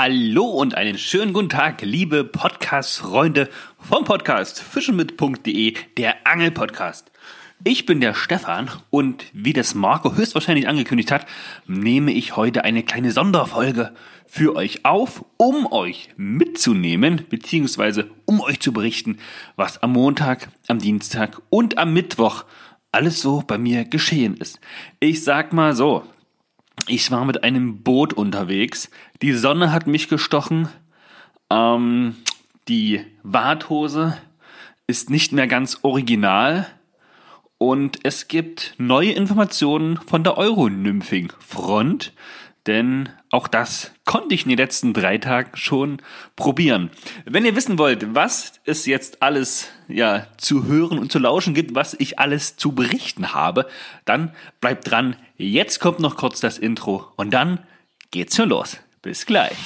Hallo und einen schönen guten Tag, liebe Podcast-Freunde vom Podcast fischenmit.de, der Angel-Podcast. Ich bin der Stefan und wie das Marco höchstwahrscheinlich angekündigt hat, nehme ich heute eine kleine Sonderfolge für euch auf, um euch mitzunehmen, beziehungsweise um euch zu berichten, was am Montag, am Dienstag und am Mittwoch alles so bei mir geschehen ist. Ich sag mal so, ich war mit einem Boot unterwegs. Die Sonne hat mich gestochen. Ähm, die Warthose ist nicht mehr ganz original. Und es gibt neue Informationen von der Euronymphing-Front denn auch das konnte ich in den letzten drei Tagen schon probieren. Wenn ihr wissen wollt, was es jetzt alles ja zu hören und zu lauschen gibt, was ich alles zu berichten habe, dann bleibt dran. Jetzt kommt noch kurz das Intro und dann geht's schon los. Bis gleich.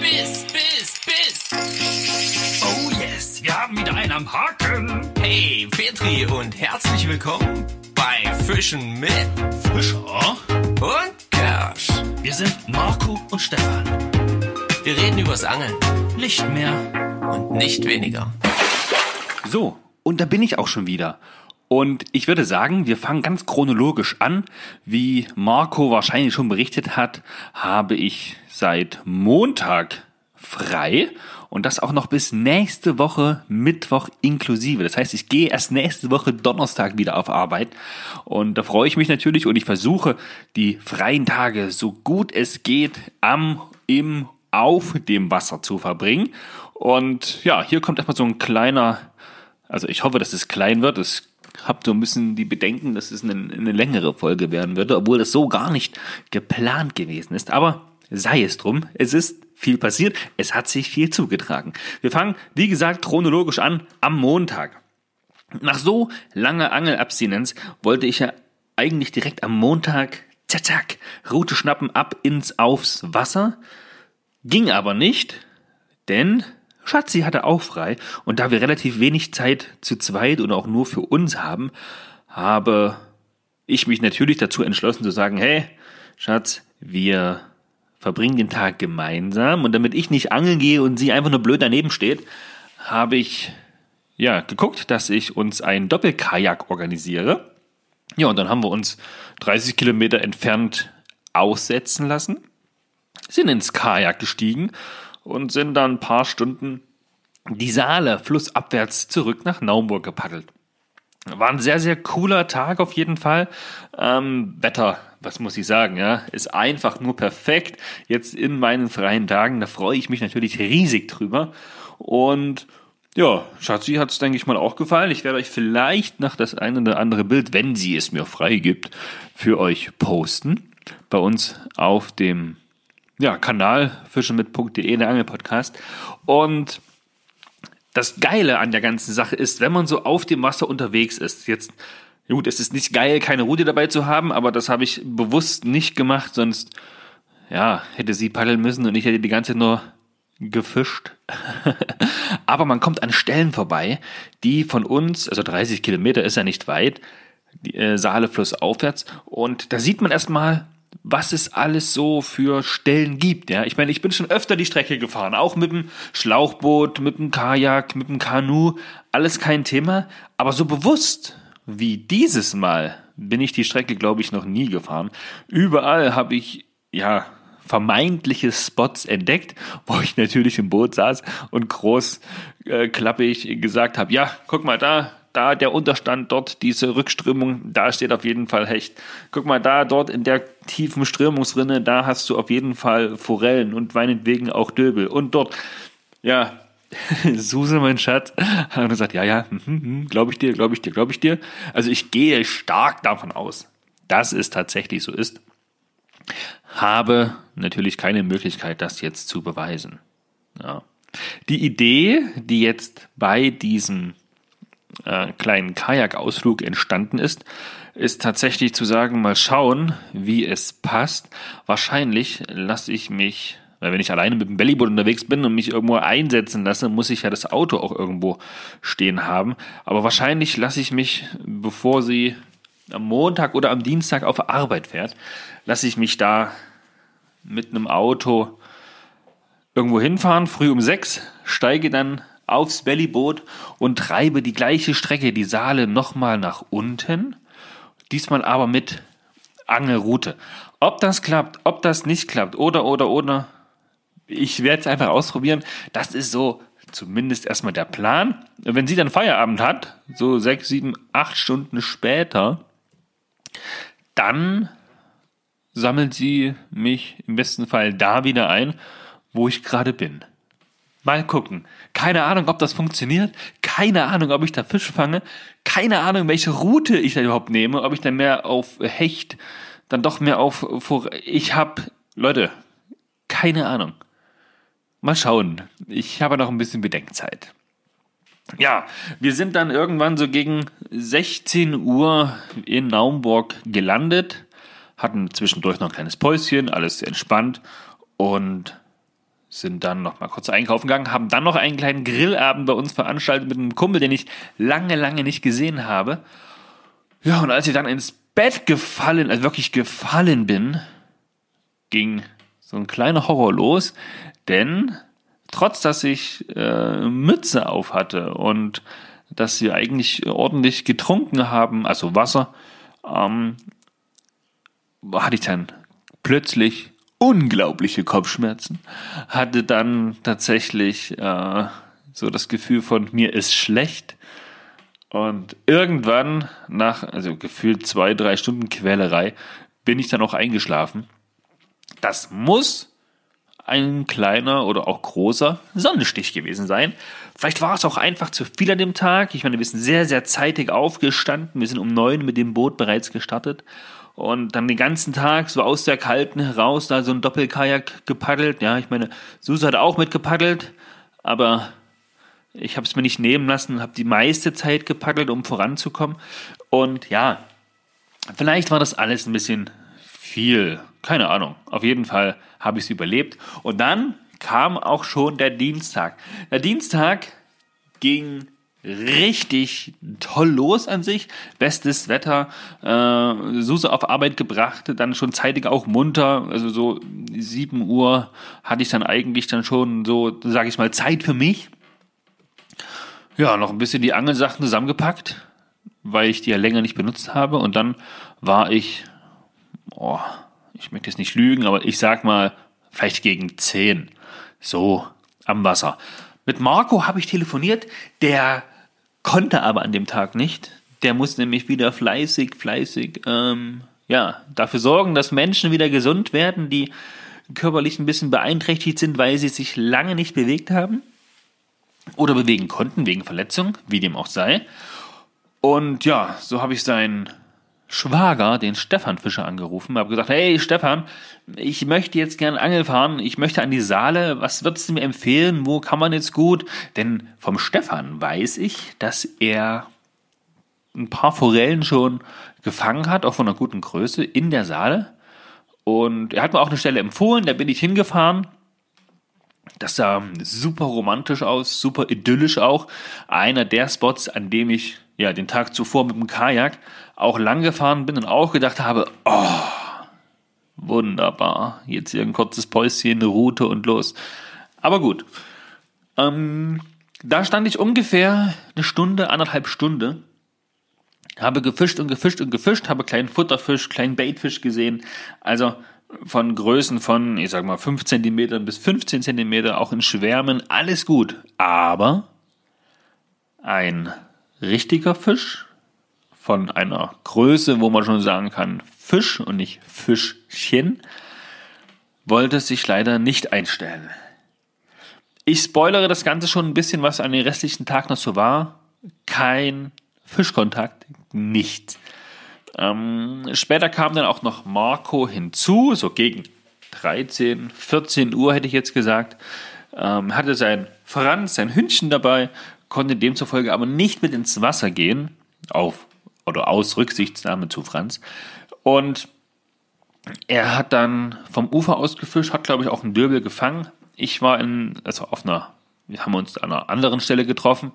Bis, bis, bis. Oh yes, wir haben wieder einen am Haken. Hey, Petri und herzlich willkommen bei Fischen mit Fischer und Kersch. Wir sind Marco und Stefan. Wir reden übers Angeln Nicht mehr. und nicht weniger. So, und da bin ich auch schon wieder. Und ich würde sagen, wir fangen ganz chronologisch an. Wie Marco wahrscheinlich schon berichtet hat, habe ich seit Montag frei und das auch noch bis nächste Woche Mittwoch inklusive. Das heißt, ich gehe erst nächste Woche Donnerstag wieder auf Arbeit und da freue ich mich natürlich und ich versuche die freien Tage so gut es geht am, im, auf dem Wasser zu verbringen. Und ja, hier kommt erstmal so ein kleiner, also ich hoffe, dass es klein wird. Es habt so ein bisschen die Bedenken, dass es eine, eine längere Folge werden würde, obwohl das so gar nicht geplant gewesen ist. Aber sei es drum, es ist viel passiert, es hat sich viel zugetragen. Wir fangen, wie gesagt, chronologisch an am Montag. Nach so langer Angelabstinenz wollte ich ja eigentlich direkt am Montag, zack, zack, Route schnappen, ab ins Aufs Wasser. Ging aber nicht, denn Schatzi hatte auch frei und da wir relativ wenig Zeit zu zweit oder auch nur für uns haben, habe ich mich natürlich dazu entschlossen zu sagen, hey, Schatz, wir verbringen den Tag gemeinsam und damit ich nicht angeln gehe und sie einfach nur blöd daneben steht, habe ich ja geguckt, dass ich uns ein Doppelkajak organisiere. Ja, und dann haben wir uns 30 Kilometer entfernt aussetzen lassen, sind ins Kajak gestiegen und sind dann ein paar Stunden die Saale flussabwärts zurück nach Naumburg gepaddelt. War ein sehr, sehr cooler Tag auf jeden Fall. Ähm, Wetter, was muss ich sagen, ja, ist einfach nur perfekt. Jetzt in meinen freien Tagen, da freue ich mich natürlich riesig drüber. Und ja, Schatzi hat es, denke ich mal, auch gefallen. Ich werde euch vielleicht noch das eine oder andere Bild, wenn sie es mir frei gibt, für euch posten. Bei uns auf dem ja, Kanal fischemit.de, der Angelpodcast. Und das Geile an der ganzen Sache ist, wenn man so auf dem Wasser unterwegs ist, jetzt, gut, es ist nicht geil, keine Rute dabei zu haben, aber das habe ich bewusst nicht gemacht, sonst, ja, hätte sie paddeln müssen und ich hätte die ganze Zeit nur gefischt. aber man kommt an Stellen vorbei, die von uns, also 30 Kilometer ist ja nicht weit, die, äh, Saale flussaufwärts, und da sieht man erstmal, was es alles so für Stellen gibt. Ja, ich meine, ich bin schon öfter die Strecke gefahren, auch mit dem Schlauchboot, mit dem Kajak, mit dem Kanu, alles kein Thema. Aber so bewusst wie dieses Mal bin ich die Strecke, glaube ich, noch nie gefahren. Überall habe ich ja vermeintliche Spots entdeckt, wo ich natürlich im Boot saß und groß äh, klappig gesagt habe, ja, guck mal da, da der Unterstand dort, diese Rückströmung, da steht auf jeden Fall Hecht. Guck mal da, dort in der tiefen Strömungsrinne, da hast du auf jeden Fall Forellen und meinetwegen auch Döbel. Und dort, ja, Suse, mein Schatz, hat gesagt, ja, ja, hm, hm, glaube ich dir, glaube ich dir, glaube ich dir. Also ich gehe stark davon aus, dass es tatsächlich so ist. Habe natürlich keine Möglichkeit, das jetzt zu beweisen. Ja. Die Idee, die jetzt bei diesem äh, kleinen Kajakausflug entstanden ist, ist tatsächlich zu sagen, mal schauen, wie es passt. Wahrscheinlich lasse ich mich, weil wenn ich alleine mit dem Bellyboot unterwegs bin und mich irgendwo einsetzen lasse, muss ich ja das Auto auch irgendwo stehen haben. Aber wahrscheinlich lasse ich mich, bevor sie am Montag oder am Dienstag auf Arbeit fährt, lasse ich mich da mit einem Auto irgendwo hinfahren, früh um sechs, steige dann aufs Bellyboot und treibe die gleiche Strecke, die Saale, nochmal nach unten. Diesmal aber mit Angelroute. Ob das klappt, ob das nicht klappt, oder, oder, oder, ich werde es einfach ausprobieren. Das ist so zumindest erstmal der Plan. Wenn sie dann Feierabend hat, so sechs, sieben, acht Stunden später, dann sammelt sie mich im besten Fall da wieder ein, wo ich gerade bin. Mal gucken. Keine Ahnung, ob das funktioniert. Keine Ahnung, ob ich da Fisch fange. Keine Ahnung, welche Route ich da überhaupt nehme. Ob ich dann mehr auf Hecht, dann doch mehr auf. Ich habe, Leute, keine Ahnung. Mal schauen. Ich habe noch ein bisschen Bedenkzeit. Ja, wir sind dann irgendwann so gegen 16 Uhr in Naumburg gelandet, hatten zwischendurch noch ein kleines Päuschen, alles entspannt und sind dann noch mal kurz einkaufen gegangen, haben dann noch einen kleinen Grillabend bei uns veranstaltet mit einem Kumpel, den ich lange, lange nicht gesehen habe. Ja, und als ich dann ins Bett gefallen, also wirklich gefallen bin, ging so ein kleiner Horror los, denn trotz dass ich äh, Mütze auf hatte und dass wir eigentlich ordentlich getrunken haben, also Wasser, ähm, hatte ich dann plötzlich unglaubliche Kopfschmerzen, hatte dann tatsächlich äh, so das Gefühl von mir ist schlecht und irgendwann nach, also gefühlt zwei, drei Stunden Quälerei, bin ich dann auch eingeschlafen. Das muss ein kleiner oder auch großer Sonnenstich gewesen sein. Vielleicht war es auch einfach zu viel an dem Tag. Ich meine, wir sind sehr, sehr zeitig aufgestanden. Wir sind um neun mit dem Boot bereits gestartet und dann den ganzen Tag so aus der Kalten heraus da so ein Doppelkajak gepaddelt. Ja, ich meine, Susa hat auch mitgepaddelt, aber ich habe es mir nicht nehmen lassen, habe die meiste Zeit gepaddelt, um voranzukommen. Und ja, vielleicht war das alles ein bisschen viel. Keine Ahnung. Auf jeden Fall habe ich es überlebt. Und dann kam auch schon der Dienstag. Der Dienstag ging richtig toll los an sich. Bestes Wetter, äh, Suse auf Arbeit gebracht, dann schon zeitig auch munter. Also so 7 Uhr hatte ich dann eigentlich dann schon so, sage ich mal, Zeit für mich. Ja, noch ein bisschen die Angelsachen zusammengepackt, weil ich die ja länger nicht benutzt habe. Und dann war ich oh, ich möchte jetzt nicht lügen, aber ich sag mal, vielleicht gegen 10. So am Wasser. Mit Marco habe ich telefoniert, der konnte aber an dem Tag nicht. Der muss nämlich wieder fleißig, fleißig, ähm, ja, dafür sorgen, dass Menschen wieder gesund werden, die körperlich ein bisschen beeinträchtigt sind, weil sie sich lange nicht bewegt haben oder bewegen konnten wegen Verletzung, wie dem auch sei. Und ja, so habe ich seinen Schwager, den Stefan Fischer, angerufen, habe gesagt, hey Stefan, ich möchte jetzt gerne Angel fahren, ich möchte an die Saale, was würdest du mir empfehlen, wo kann man jetzt gut? Denn vom Stefan weiß ich, dass er ein paar Forellen schon gefangen hat, auch von einer guten Größe, in der Saale. Und er hat mir auch eine Stelle empfohlen, da bin ich hingefahren. Das sah super romantisch aus, super idyllisch auch. Einer der Spots, an dem ich ja den Tag zuvor mit dem Kajak auch lang gefahren bin und auch gedacht habe, oh, wunderbar, jetzt hier ein kurzes Päuschen, eine Route und los. Aber gut, ähm, da stand ich ungefähr eine Stunde, anderthalb Stunde, habe gefischt und gefischt und gefischt, habe kleinen Futterfisch, kleinen Baitfisch gesehen, also von Größen von, ich sag mal, 5 cm bis 15 cm, auch in Schwärmen, alles gut. Aber ein richtiger Fisch von einer Größe, wo man schon sagen kann, Fisch und nicht Fischchen, wollte sich leider nicht einstellen. Ich spoilere das Ganze schon ein bisschen, was an den restlichen Tag noch so war. Kein Fischkontakt, nichts. Ähm, später kam dann auch noch Marco hinzu, so gegen 13, 14 Uhr hätte ich jetzt gesagt. Ähm, hatte sein Franz, sein Hündchen dabei konnte demzufolge aber nicht mit ins Wasser gehen, auf oder aus Rücksichtsnahme zu Franz. Und er hat dann vom Ufer aus gefischt, hat glaube ich auch einen Dürbel gefangen. Ich war in, also auf einer, wir haben uns an einer anderen Stelle getroffen.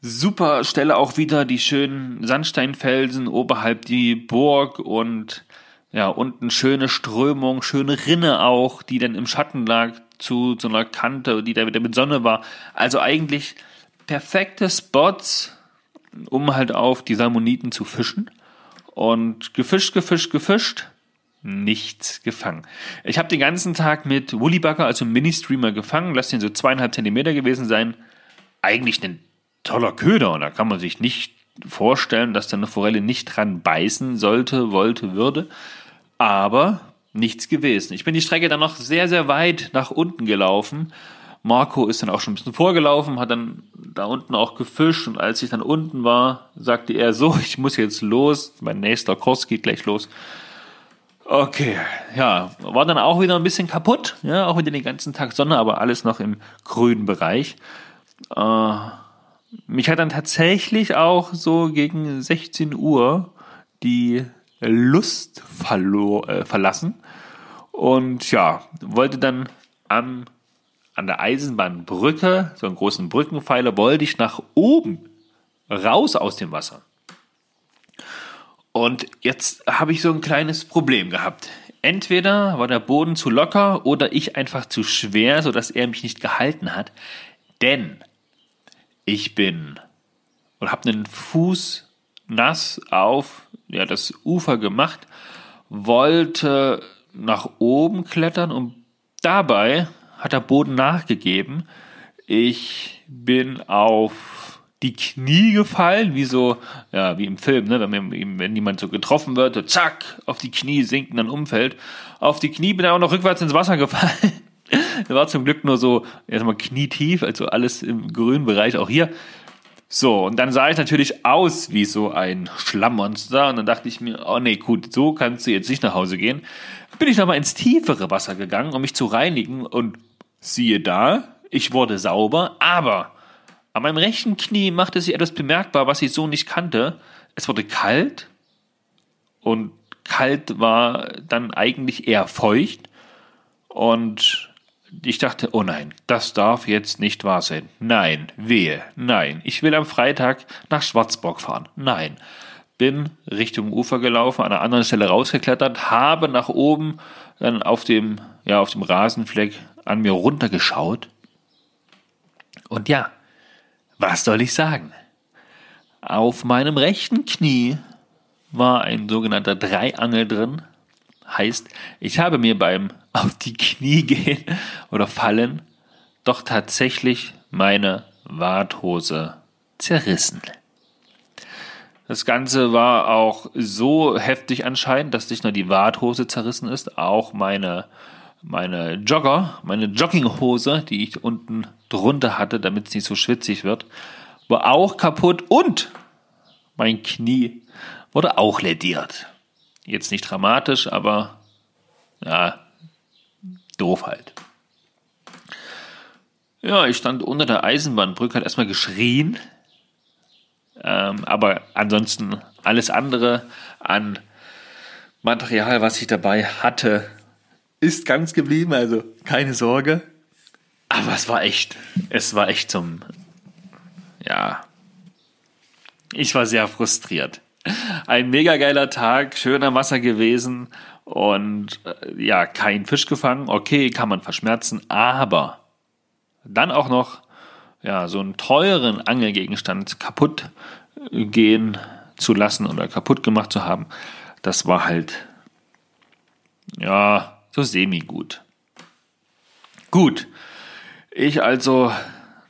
Super Stelle auch wieder, die schönen Sandsteinfelsen oberhalb die Burg und ja, unten schöne Strömung, schöne Rinne auch, die dann im Schatten lag zu so einer Kante, die da wieder mit Sonne war. Also eigentlich perfekte Spots, um halt auf die Salmoniten zu fischen. Und gefischt, gefischt, gefischt, nichts gefangen. Ich habe den ganzen Tag mit Woollybucker, also Mini-Streamer, gefangen. Lass den so zweieinhalb Zentimeter gewesen sein. Eigentlich ein toller Köder und da kann man sich nicht vorstellen, dass da eine Forelle nicht dran beißen sollte, wollte, würde. Aber nichts gewesen. Ich bin die Strecke dann noch sehr, sehr weit nach unten gelaufen. Marco ist dann auch schon ein bisschen vorgelaufen, hat dann da unten auch gefischt und als ich dann unten war, sagte er so, ich muss jetzt los, mein nächster Kurs geht gleich los. Okay, ja, war dann auch wieder ein bisschen kaputt, ja, auch wieder den ganzen Tag Sonne, aber alles noch im grünen Bereich. Äh, mich hat dann tatsächlich auch so gegen 16 Uhr die Lust verlor, äh, verlassen und ja, wollte dann am, an der Eisenbahnbrücke, so einen großen Brückenpfeiler, wollte ich nach oben raus aus dem Wasser. Und jetzt habe ich so ein kleines Problem gehabt. Entweder war der Boden zu locker oder ich einfach zu schwer, sodass er mich nicht gehalten hat. Denn ich bin und habe einen Fuß nass auf ja, das Ufer gemacht, wollte nach oben klettern und dabei hat der Boden nachgegeben. Ich bin auf die Knie gefallen, wie so, ja, wie im Film, ne? wenn, wenn jemand so getroffen wird, so zack, auf die Knie sinken, dann umfällt. Auf die Knie bin ich auch noch rückwärts ins Wasser gefallen. war zum Glück nur so, erstmal knietief, also alles im grünen Bereich, auch hier. So, und dann sah ich natürlich aus wie so ein Schlammmonster. Und dann dachte ich mir, oh nee, gut, so kannst du jetzt nicht nach Hause gehen. Bin ich nochmal ins tiefere Wasser gegangen, um mich zu reinigen. Und siehe da, ich wurde sauber, aber an meinem rechten Knie machte sich etwas bemerkbar, was ich so nicht kannte. Es wurde kalt und kalt war dann eigentlich eher feucht. Und ich dachte, oh nein, das darf jetzt nicht wahr sein. Nein, wehe, nein. Ich will am Freitag nach Schwarzburg fahren. Nein. Bin Richtung Ufer gelaufen, an einer anderen Stelle rausgeklettert, habe nach oben dann auf dem, ja, auf dem Rasenfleck an mir runtergeschaut. Und ja, was soll ich sagen? Auf meinem rechten Knie war ein sogenannter Dreiangel drin. Heißt, ich habe mir beim auf die Knie gehen oder fallen doch tatsächlich meine Warthose zerrissen. Das Ganze war auch so heftig anscheinend, dass nicht nur die Warthose zerrissen ist, auch meine, meine Jogger, meine Jogginghose, die ich unten drunter hatte, damit es nicht so schwitzig wird, war auch kaputt und mein Knie wurde auch lediert. Jetzt nicht dramatisch, aber ja, doof halt. Ja, ich stand unter der Eisenbahnbrücke, hat erstmal geschrien. Ähm, aber ansonsten alles andere an Material, was ich dabei hatte, ist ganz geblieben, also keine Sorge. Aber es war echt, es war echt zum, ja, ich war sehr frustriert. Ein mega geiler Tag, schöner Wasser gewesen und äh, ja, kein Fisch gefangen. Okay, kann man verschmerzen, aber dann auch noch ja, so einen teuren Angelgegenstand kaputt gehen zu lassen oder kaputt gemacht zu haben, das war halt ja so semi gut. Gut, ich also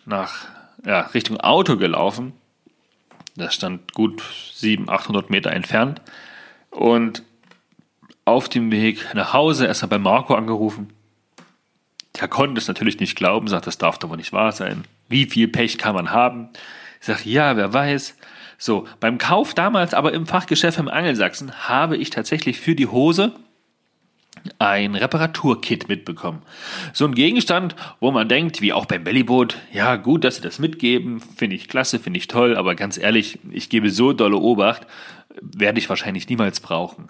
nach ja, Richtung Auto gelaufen. Das stand gut 700, 800 Meter entfernt. Und auf dem Weg nach Hause erstmal bei Marco angerufen. Der konnte es natürlich nicht glauben, sagt, das darf doch wohl nicht wahr sein. Wie viel Pech kann man haben? Ich sage, ja, wer weiß. So, beim Kauf damals aber im Fachgeschäft im Angelsachsen habe ich tatsächlich für die Hose ein Reparaturkit mitbekommen. So ein Gegenstand, wo man denkt, wie auch beim Bellyboot, ja gut, dass sie das mitgeben, finde ich klasse, finde ich toll, aber ganz ehrlich, ich gebe so dolle Obacht, werde ich wahrscheinlich niemals brauchen.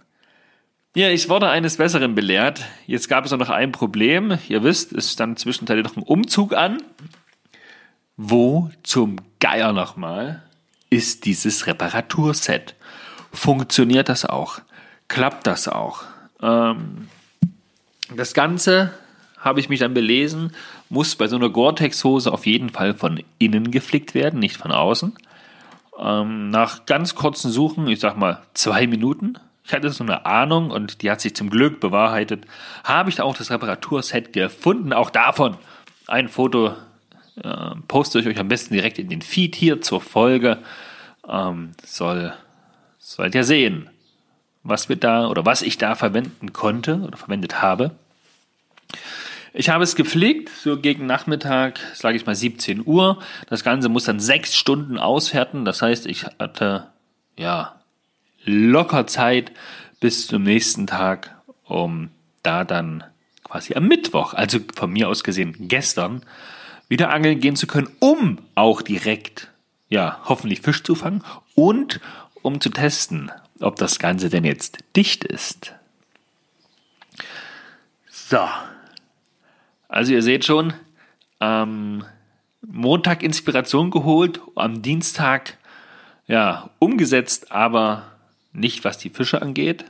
Ja, ich wurde eines Besseren belehrt. Jetzt gab es auch noch ein Problem. Ihr wisst, es stand zwischenzeitlich noch ein Umzug an. Wo zum Geier nochmal ist dieses Reparaturset? Funktioniert das auch? Klappt das auch? Ähm, das Ganze habe ich mich dann belesen, muss bei so einer Gore-Tex-Hose auf jeden Fall von innen geflickt werden, nicht von außen. Ähm, nach ganz kurzen Suchen, ich sag mal zwei Minuten, ich hatte so eine Ahnung und die hat sich zum Glück bewahrheitet, habe ich auch das Reparaturset gefunden. Auch davon ein Foto äh, poste ich euch am besten direkt in den Feed hier zur Folge. Ähm, soll, sollt ihr sehen, was wir da oder was ich da verwenden konnte oder verwendet habe. Ich habe es gepflegt, so gegen Nachmittag, sage ich mal 17 Uhr. Das Ganze muss dann sechs Stunden auswerten. Das heißt, ich hatte ja locker Zeit bis zum nächsten Tag, um da dann quasi am Mittwoch, also von mir aus gesehen gestern, wieder angeln gehen zu können, um auch direkt, ja, hoffentlich Fisch zu fangen und um zu testen, ob das Ganze denn jetzt dicht ist. So. Also ihr seht schon, am Montag Inspiration geholt, am Dienstag ja umgesetzt, aber nicht was die Fische angeht,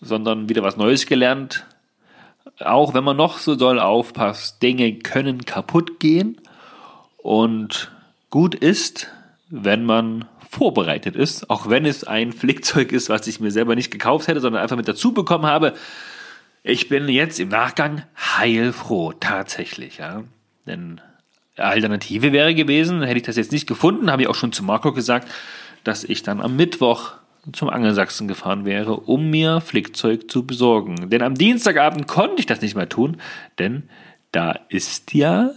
sondern wieder was Neues gelernt. Auch wenn man noch so doll aufpasst, Dinge können kaputt gehen und gut ist, wenn man vorbereitet ist, auch wenn es ein Flickzeug ist, was ich mir selber nicht gekauft hätte, sondern einfach mit dazu bekommen habe. Ich bin jetzt im Nachgang heilfroh, tatsächlich, ja. Denn Alternative wäre gewesen, hätte ich das jetzt nicht gefunden, habe ich auch schon zu Marco gesagt, dass ich dann am Mittwoch zum Angelsachsen gefahren wäre, um mir Flickzeug zu besorgen. Denn am Dienstagabend konnte ich das nicht mehr tun, denn da ist ja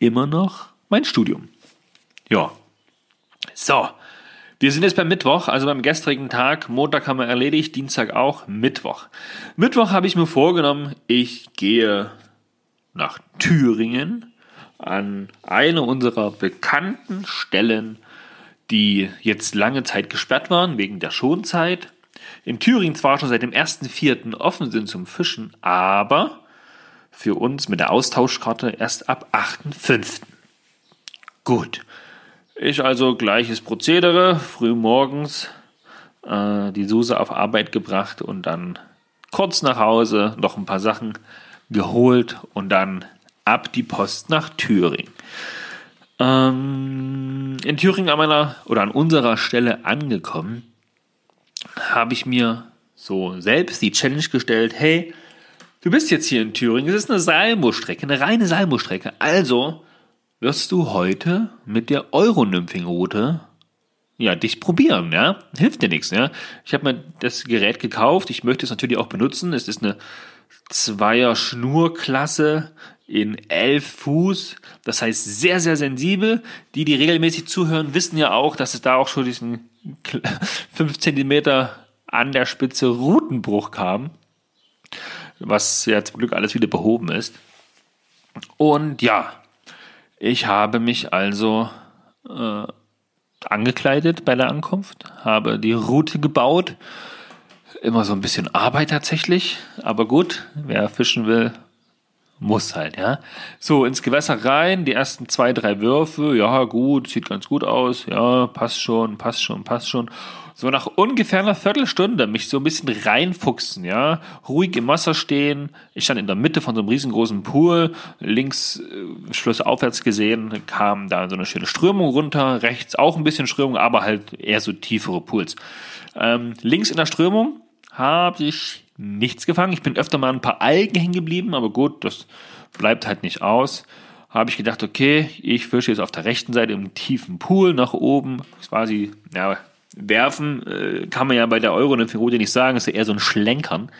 immer noch mein Studium. Ja. So, wir sind jetzt beim Mittwoch, also beim gestrigen Tag. Montag haben wir erledigt, Dienstag auch, Mittwoch. Mittwoch habe ich mir vorgenommen, ich gehe nach Thüringen an eine unserer bekannten Stellen, die jetzt lange Zeit gesperrt waren wegen der Schonzeit. In Thüringen zwar schon seit dem 1.4. offen sind zum Fischen, aber für uns mit der Austauschkarte erst ab 8.5. Gut. Ich also gleiches Prozedere, früh morgens äh, die Suse auf Arbeit gebracht und dann kurz nach Hause noch ein paar Sachen geholt und dann ab die Post nach Thüringen. Ähm, in Thüringen an meiner oder an unserer Stelle angekommen, habe ich mir so selbst die Challenge gestellt, hey, du bist jetzt hier in Thüringen, es ist eine Salmo-Strecke, eine reine Salmo-Strecke, also wirst du heute mit der Euronymphing-Route ja, dich probieren, ja. Hilft dir nichts, ja. Ich habe mir das Gerät gekauft, ich möchte es natürlich auch benutzen. Es ist eine Zweier Schnurklasse in 11 Fuß, das heißt sehr, sehr sensibel. Die, die regelmäßig zuhören, wissen ja auch, dass es da auch schon diesen 5 Zentimeter an der Spitze Routenbruch kam, was ja zum Glück alles wieder behoben ist. Und ja, ich habe mich also äh, angekleidet bei der Ankunft, habe die Route gebaut. Immer so ein bisschen Arbeit tatsächlich, aber gut, wer fischen will, muss halt, ja. So, ins Gewässer rein, die ersten zwei, drei Würfe, ja, gut, sieht ganz gut aus, ja, passt schon, passt schon, passt schon so nach ungefähr einer Viertelstunde mich so ein bisschen reinfuchsen, ja, ruhig im Wasser stehen. Ich stand in der Mitte von so einem riesengroßen Pool, links äh, schlussaufwärts gesehen kam da so eine schöne Strömung runter, rechts auch ein bisschen Strömung, aber halt eher so tiefere Pools. Ähm, links in der Strömung habe ich nichts gefangen. Ich bin öfter mal ein paar Algen hängen geblieben, aber gut, das bleibt halt nicht aus habe ich gedacht, okay, ich fische jetzt auf der rechten Seite im tiefen Pool nach oben, quasi, ja, werfen, äh, kann man ja bei der Euro Route nicht sagen, ist ja eher so ein Schlenkern.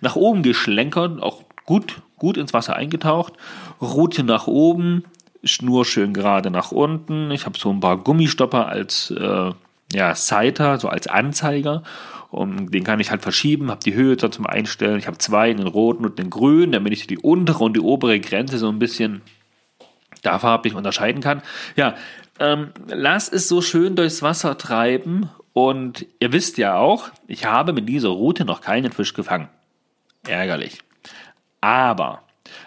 Nach oben geschlenkert, auch gut, gut ins Wasser eingetaucht, Route nach oben, Schnur schön gerade nach unten. Ich habe so ein paar Gummistopper als äh, ja, Sighter, so als Anzeiger. Und den kann ich halt verschieben, habe die Höhe da zum Einstellen. Ich habe zwei, den roten und den grünen, damit ich die untere und die obere Grenze so ein bisschen da farblich unterscheiden kann. Ja, ähm, lass es so schön durchs Wasser treiben und ihr wisst ja auch, ich habe mit dieser Route noch keinen Fisch gefangen. Ärgerlich. Aber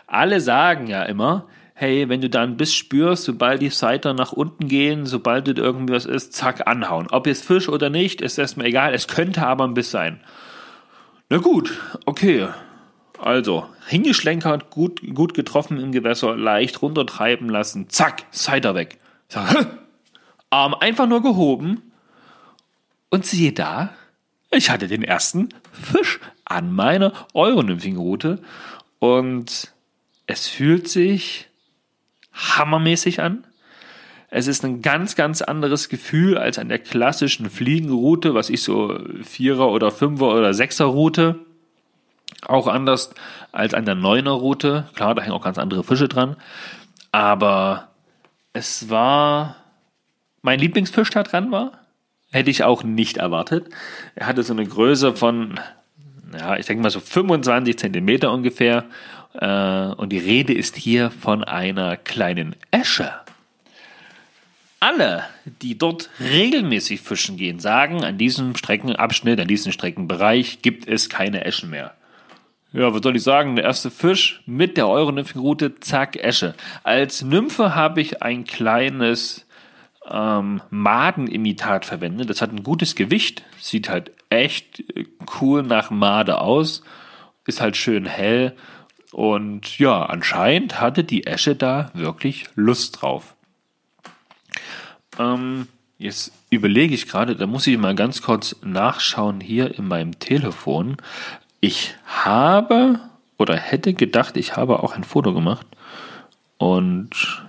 alle sagen ja immer, hey, wenn du dann Biss spürst, sobald die Seiter nach unten gehen, sobald du irgendwie was ist, zack, anhauen. Ob jetzt Fisch oder nicht, ist erstmal egal, es könnte aber ein Biss sein. Na gut, okay. Also, hingeschlenkert, gut, gut getroffen im Gewässer, leicht runtertreiben lassen, zack, Cider weg. Sag? Arm einfach nur gehoben und siehe da, ich hatte den ersten Fisch an meiner Euronymphing-Route und es fühlt sich hammermäßig an. Es ist ein ganz, ganz anderes Gefühl als an der klassischen Fliegenroute, was ich so Vierer- oder Fünfer- oder Sechser-Route. Auch anders als an der Neuner-Route. Klar, da hängen auch ganz andere Fische dran. Aber es war mein Lieblingsfisch da dran war. Hätte ich auch nicht erwartet. Er hatte so eine Größe von, ja, ich denke mal so 25 Zentimeter ungefähr. Äh, und die Rede ist hier von einer kleinen Esche. Alle, die dort regelmäßig fischen gehen, sagen, an diesem Streckenabschnitt, an diesem Streckenbereich gibt es keine Eschen mehr. Ja, was soll ich sagen? Der erste Fisch mit der Euronymphenroute, zack, Esche. Als Nymphe habe ich ein kleines ähm, Madenimitat verwendet. Das hat ein gutes Gewicht, sieht halt echt cool nach Made aus, ist halt schön hell und ja, anscheinend hatte die Esche da wirklich Lust drauf. Ähm, jetzt überlege ich gerade, da muss ich mal ganz kurz nachschauen hier in meinem Telefon. Ich habe oder hätte gedacht, ich habe auch ein Foto gemacht. Und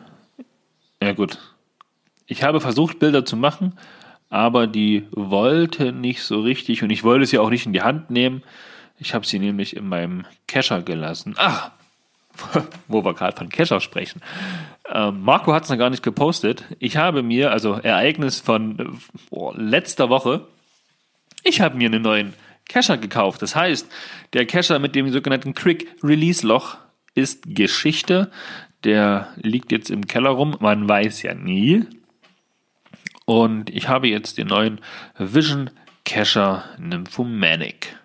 ja gut, ich habe versucht, Bilder zu machen, aber die wollte nicht so richtig und ich wollte sie auch nicht in die Hand nehmen. Ich habe sie nämlich in meinem Kescher gelassen. Ach, wo wir gerade von Kescher sprechen. Ähm, Marco hat es noch gar nicht gepostet. Ich habe mir, also Ereignis von oh, letzter Woche, ich habe mir einen neuen Kescher gekauft. Das heißt, der Kescher mit dem sogenannten Quick Release Loch ist Geschichte. Der liegt jetzt im Keller rum. Man weiß ja nie. Und ich habe jetzt den neuen Vision Kescher Nymphomanic.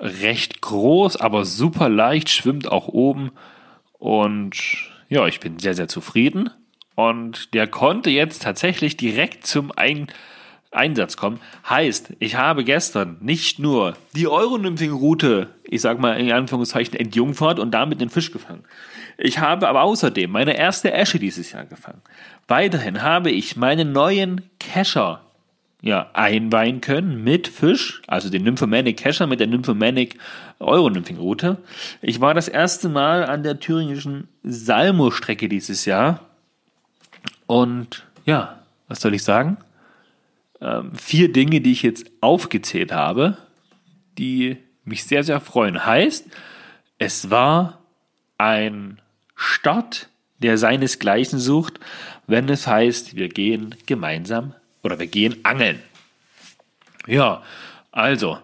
Recht groß, aber super leicht, schwimmt auch oben. Und ja, ich bin sehr, sehr zufrieden. Und der konnte jetzt tatsächlich direkt zum Ein Einsatz kommen. Heißt, ich habe gestern nicht nur die Euronymphing-Route, ich sag mal in Anführungszeichen, entjungfert und damit den Fisch gefangen. Ich habe aber außerdem meine erste Esche dieses Jahr gefangen. Weiterhin habe ich meinen neuen Kescher ja, einweihen können mit Fisch, also den Nymphomanic Kescher mit der Nymphomanic Euronymphing-Route. Ich war das erste Mal an der thüringischen Salmo-Strecke dieses Jahr. Und ja, was soll ich sagen? ähm, vier Dinge, die ich jetzt aufgezählt habe, die mich sehr, sehr freuen. Heißt, es war ein Start, der seinesgleichen sucht, wenn es heißt, wir gehen gemeinsam oder wir gehen angeln. Ja, also,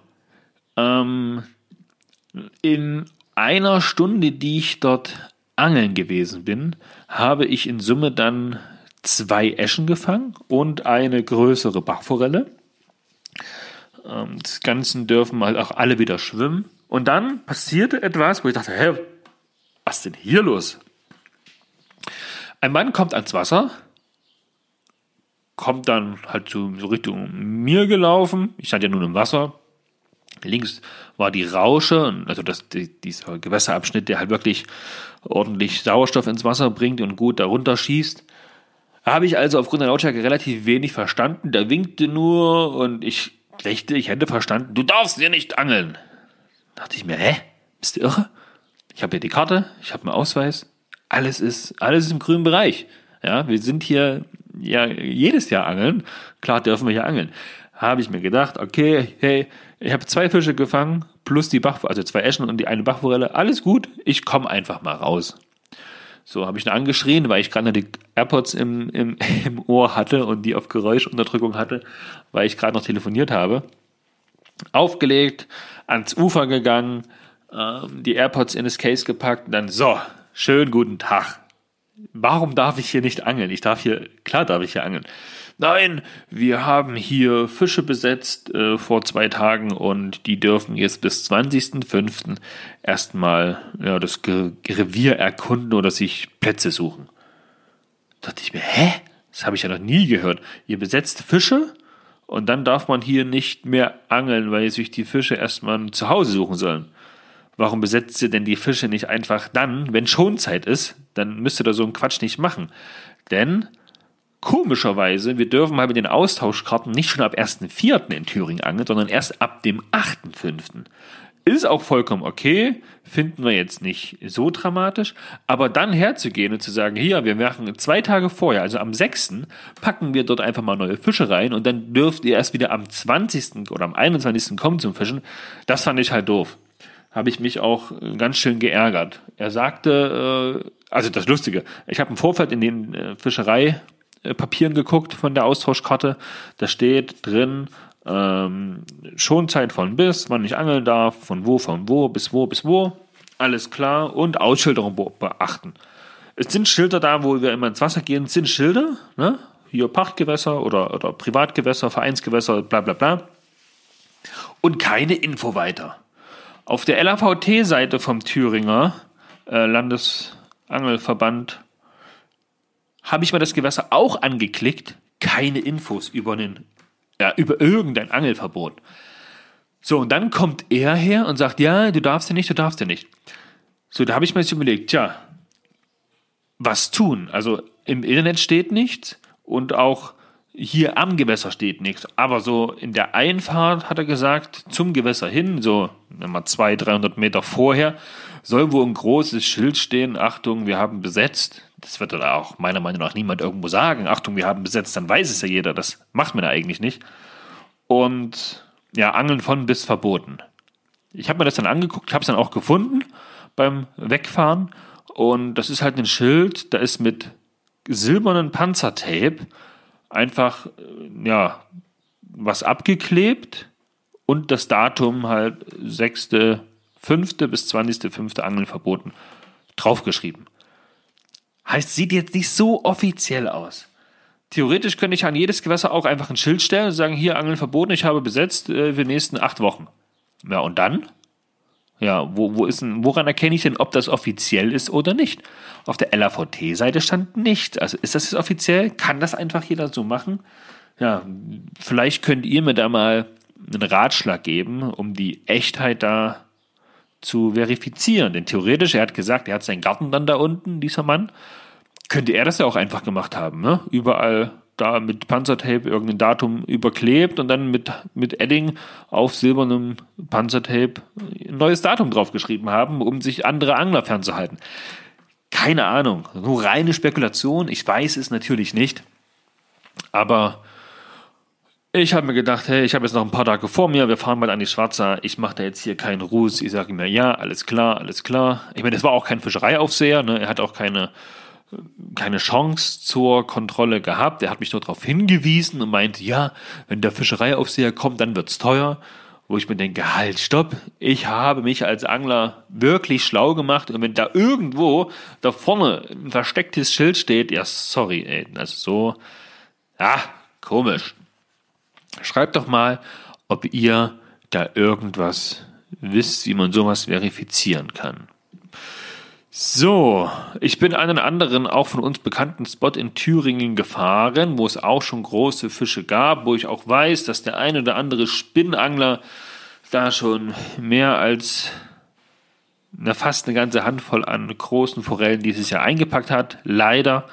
ähm, in einer Stunde, die ich dort angeln gewesen bin, habe ich in Summe dann zwei Eschen gefangen und eine größere Bachforelle. Ähm, das Ganze dürfen halt auch alle wieder schwimmen. Und dann passierte etwas, wo ich dachte, hä, was ist denn hier los? Ein Mann kommt ans Wasser, kommt dann halt so Richtung mir gelaufen. Ich stand ja nun im Wasser. Links war die Rausche, also das, die, dieser Gewässerabschnitt, der halt wirklich ordentlich Sauerstoff ins Wasser bringt und gut darunter schießt. Habe ich also aufgrund der Lautstärke relativ wenig verstanden. Der winkte nur und ich lächelte, ich hätte verstanden, du darfst hier nicht angeln. Da dachte ich mir, hä? Bist du irre? Ich habe hier die Karte, ich habe einen Ausweis. Alles ist, alles ist im grünen Bereich. Ja, wir sind hier ja jedes Jahr angeln. Klar dürfen wir hier angeln. Habe ich mir gedacht, okay, hey, ich habe zwei Fische gefangen, plus die Bach, also zwei Eschen und die eine Bachforelle. Alles gut, ich komme einfach mal raus. So habe ich ihn angeschrien, weil ich gerade die AirPods im, im, im Ohr hatte und die auf Geräuschunterdrückung hatte, weil ich gerade noch telefoniert habe. Aufgelegt, ans Ufer gegangen, ähm, die AirPods in das Case gepackt und dann so, schönen guten Tag. Warum darf ich hier nicht angeln? Ich darf hier, klar darf ich hier angeln. Nein, wir haben hier Fische besetzt äh, vor zwei Tagen und die dürfen jetzt bis 20.05. erstmal ja, das Ge Revier erkunden oder sich Plätze suchen. Da dachte ich mir, hä? Das habe ich ja noch nie gehört. Ihr besetzt Fische Und dann darf man hier nicht mehr angeln, weil sich die Fische erstmal zu Hause suchen sollen. Warum besetzt ihr denn die Fische nicht einfach dann, wenn Schonzeit ist? Dann müsst ihr da so einen Quatsch nicht machen. Denn komischerweise, wir dürfen halt mit den Austauschkarten nicht schon ab 1.4. in Thüringen angeln, sondern erst ab dem 8.5. Ist auch vollkommen okay, finden wir jetzt nicht so dramatisch, aber dann herzugehen und zu sagen, hier, wir machen zwei Tage vorher, also am 6. packen wir dort einfach mal neue Fische rein und dann dürft ihr erst wieder am 20. oder am 21. kommen zum Fischen, das fand ich halt doof. Habe ich mich auch ganz schön geärgert. Er sagte, äh, also das Lustige, ich habe im Vorfeld in den äh, Fischereipapieren geguckt von der Austauschkarte, da steht drin, ähm, Schonzeit von bis, wann ich angeln darf, von wo, von wo, bis wo, bis wo. Alles klar. Und Ausschilderung beachten. Es sind Schilder da, wo wir immer ins Wasser gehen, es sind Schilder, ne? Hier Pachtgewässer oder, oder Privatgewässer, Vereinsgewässer, bla bla bla. Und keine Info weiter. Auf der LAVT-Seite vom Thüringer äh, Landesangelverband habe ich mir das Gewässer auch angeklickt. Keine Infos über den ja, über irgendein Angelverbot. So, und dann kommt er her und sagt, ja, du darfst ja nicht, du darfst ja nicht. So, da habe ich mir jetzt überlegt, tja, was tun? Also im Internet steht nichts und auch hier am Gewässer steht nichts. Aber so in der Einfahrt hat er gesagt, zum Gewässer hin, so mal 200, 300 Meter vorher, soll wohl ein großes Schild stehen, Achtung, wir haben besetzt. Das wird dann auch meiner Meinung nach niemand irgendwo sagen, Achtung, wir haben besetzt, dann weiß es ja jeder, das macht man ja eigentlich nicht. Und ja, Angeln von bis verboten. Ich habe mir das dann angeguckt, habe es dann auch gefunden beim Wegfahren und das ist halt ein Schild, da ist mit silbernen Panzertape einfach, ja, was abgeklebt und das Datum halt 6.5. bis 20.5. Angeln verboten draufgeschrieben. Heißt, sieht jetzt nicht so offiziell aus. Theoretisch könnte ich an jedes Gewässer auch einfach ein Schild stellen und sagen, hier Angeln verboten, ich habe besetzt äh, für die nächsten acht Wochen. Ja, und dann? Ja, wo, wo ist denn, woran erkenne ich denn, ob das offiziell ist oder nicht? Auf der LAVT-Seite stand nicht. Also ist das jetzt offiziell? Kann das einfach jeder so machen? Ja, vielleicht könnt ihr mir da mal einen Ratschlag geben, um die Echtheit da zu verifizieren. Denn theoretisch, er hat gesagt, er hat seinen Garten dann da unten, dieser Mann. Könnte er das ja auch einfach gemacht haben, ne? Überall da mit Panzertape irgendein Datum überklebt und dann mit, mit Edding auf silbernem Panzertape ein neues Datum draufgeschrieben haben, um sich andere Angler fernzuhalten. Keine Ahnung, nur reine Spekulation. Ich weiß es natürlich nicht. Aber ich habe mir gedacht, hey, ich habe jetzt noch ein paar Tage vor mir, wir fahren mal an die Schwarzer, ich mache da jetzt hier keinen Ruß. Ich sage mir, ja, alles klar, alles klar. Ich meine, das war auch kein Fischereiaufseher, ne? er hat auch keine keine Chance zur Kontrolle gehabt. Er hat mich nur darauf hingewiesen und meinte, ja, wenn der Fischereiaufseher kommt, dann wird's teuer. Wo ich mir denke, halt, stopp, ich habe mich als Angler wirklich schlau gemacht und wenn da irgendwo da vorne ein verstecktes Schild steht, ja, sorry, ey, also so, ja, komisch. Schreibt doch mal, ob ihr da irgendwas wisst, wie man sowas verifizieren kann. So, ich bin einen anderen, auch von uns bekannten Spot in Thüringen gefahren, wo es auch schon große Fische gab, wo ich auch weiß, dass der ein oder andere Spinnangler da schon mehr als na, fast eine ganze Handvoll an großen Forellen dieses Jahr eingepackt hat. Leider.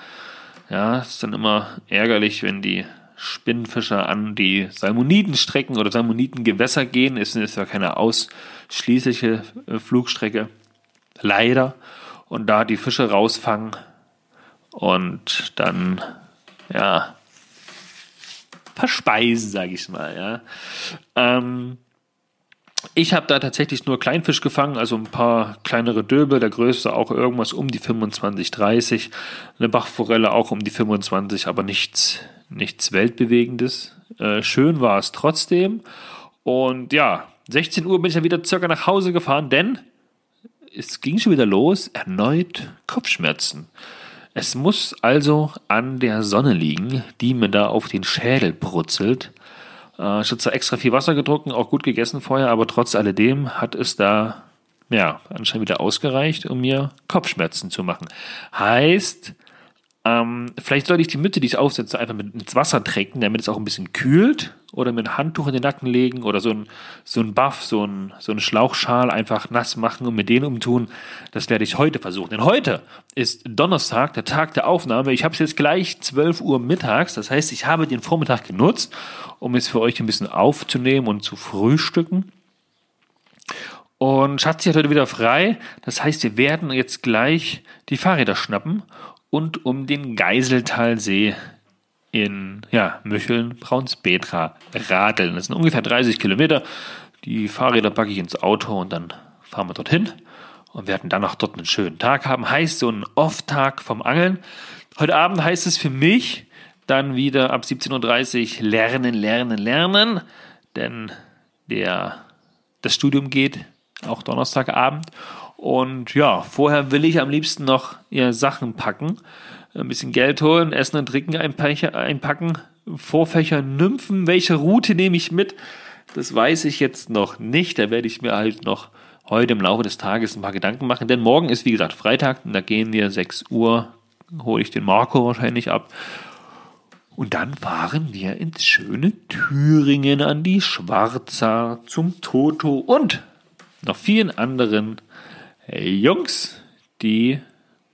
Ja, ist dann immer ärgerlich, wenn die Spinnenfischer an die Salmonitenstrecken oder Salmonitengewässer gehen. Ist, ist ja keine ausschließliche äh, Flugstrecke. Leider und da die Fische rausfangen und dann, ja, verspeisen, sage ich mal, ja. Ähm, ich habe da tatsächlich nur Kleinfisch gefangen, also ein paar kleinere Döbel, der größte auch irgendwas um die 25, 30, eine Bachforelle auch um die 25, aber nichts, nichts Weltbewegendes. Äh, schön war es trotzdem. Und ja, 16 Uhr bin ich dann wieder circa nach Hause gefahren, denn es ging schon wieder los, erneut Kopfschmerzen. Es muss also an der Sonne liegen, die mir da auf den Schädel brutzelt. Äh, ich habe zwar extra viel Wasser getrunken, auch gut gegessen vorher, aber trotz alledem hat es da ja anscheinend wieder ausgereicht, um mir Kopfschmerzen zu machen. Heißt, Ähm, vielleicht sollte ich die Mütze, die ich aufsetze, einfach mit ins Wasser tränken, damit es auch ein bisschen kühlt. Oder mit einem Handtuch in den Nacken legen oder so ein, so ein Buff, so ein, so ein Schlauchschal einfach nass machen und mit denen umtun. Das werde ich heute versuchen. Denn heute ist Donnerstag, der Tag der Aufnahme. Ich habe es jetzt gleich 12 Uhr mittags. Das heißt, ich habe den Vormittag genutzt, um es für euch ein bisschen aufzunehmen und zu frühstücken. Und Schatzi hat heute wieder frei. Das heißt, wir werden jetzt gleich die Fahrräder schnappen und um den Geiseltalsee in ja, Mücheln, Braunspetra radeln. Das sind ungefähr 30 Kilometer. Die Fahrräder packe ich ins Auto und dann fahren wir dorthin und werden dann auch dort einen schönen Tag haben. Heißt so ein Off-Tag vom Angeln. Heute Abend heißt es für mich dann wieder ab 17.30 Uhr lernen, lernen, lernen. Denn der, das Studium geht auch Donnerstagabend. Und ja, vorher will ich am liebsten noch ihr Sachen packen, ein bisschen Geld holen, Essen und Trinken einpacken, Vorfächer, Nymphen, welche Route nehme ich mit? Das weiß ich jetzt noch nicht. Da werde ich mir halt noch heute im Laufe des Tages ein paar Gedanken machen. Denn morgen ist, wie gesagt, Freitag. Da gehen wir 6 Uhr, hole ich den Marco wahrscheinlich ab. Und dann fahren wir ins schöne Thüringen an die Schwarza zum Toto und noch vielen anderen Jungs, die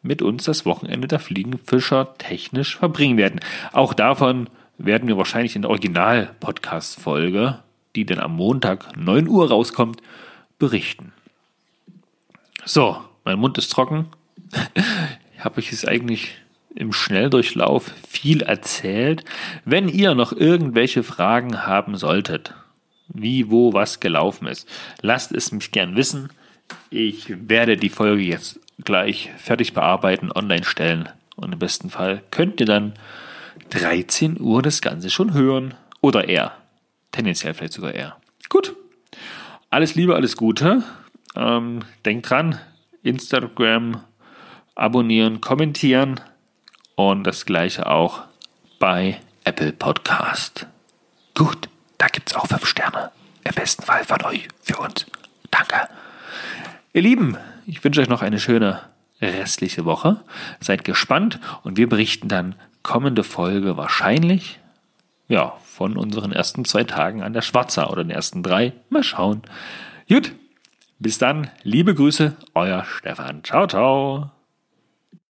mit uns das Wochenende der Fliegenfischer technisch verbringen werden. Auch davon werden wir wahrscheinlich in der Original-Podcast-Folge, die dann am Montag 9 Uhr rauskommt, berichten. So, mein Mund ist trocken. Habe ich es eigentlich im Schnelldurchlauf viel erzählt. Wenn ihr noch irgendwelche Fragen haben solltet, wie, wo, was gelaufen ist, lasst es mich gern wissen. Ich werde die Folge jetzt gleich fertig bearbeiten, online stellen und im besten Fall könnt ihr dann 13 Uhr das Ganze schon hören oder eher. Tendenziell vielleicht sogar eher. Gut. Alles Liebe, alles Gute. Ähm, denkt dran, Instagram abonnieren, kommentieren und das gleiche auch bei Apple Podcast. Gut, da gibt es auch 5 Sterne. Im besten Fall von euch für uns. Danke. Ihr Lieben, ich wünsche euch noch eine schöne restliche Woche. Seid gespannt und wir berichten dann kommende Folge wahrscheinlich ja, von unseren ersten zwei Tagen an der Schwarzer oder den ersten drei. Mal schauen. Gut, bis dann. Liebe Grüße, euer Stefan. Ciao, ciao.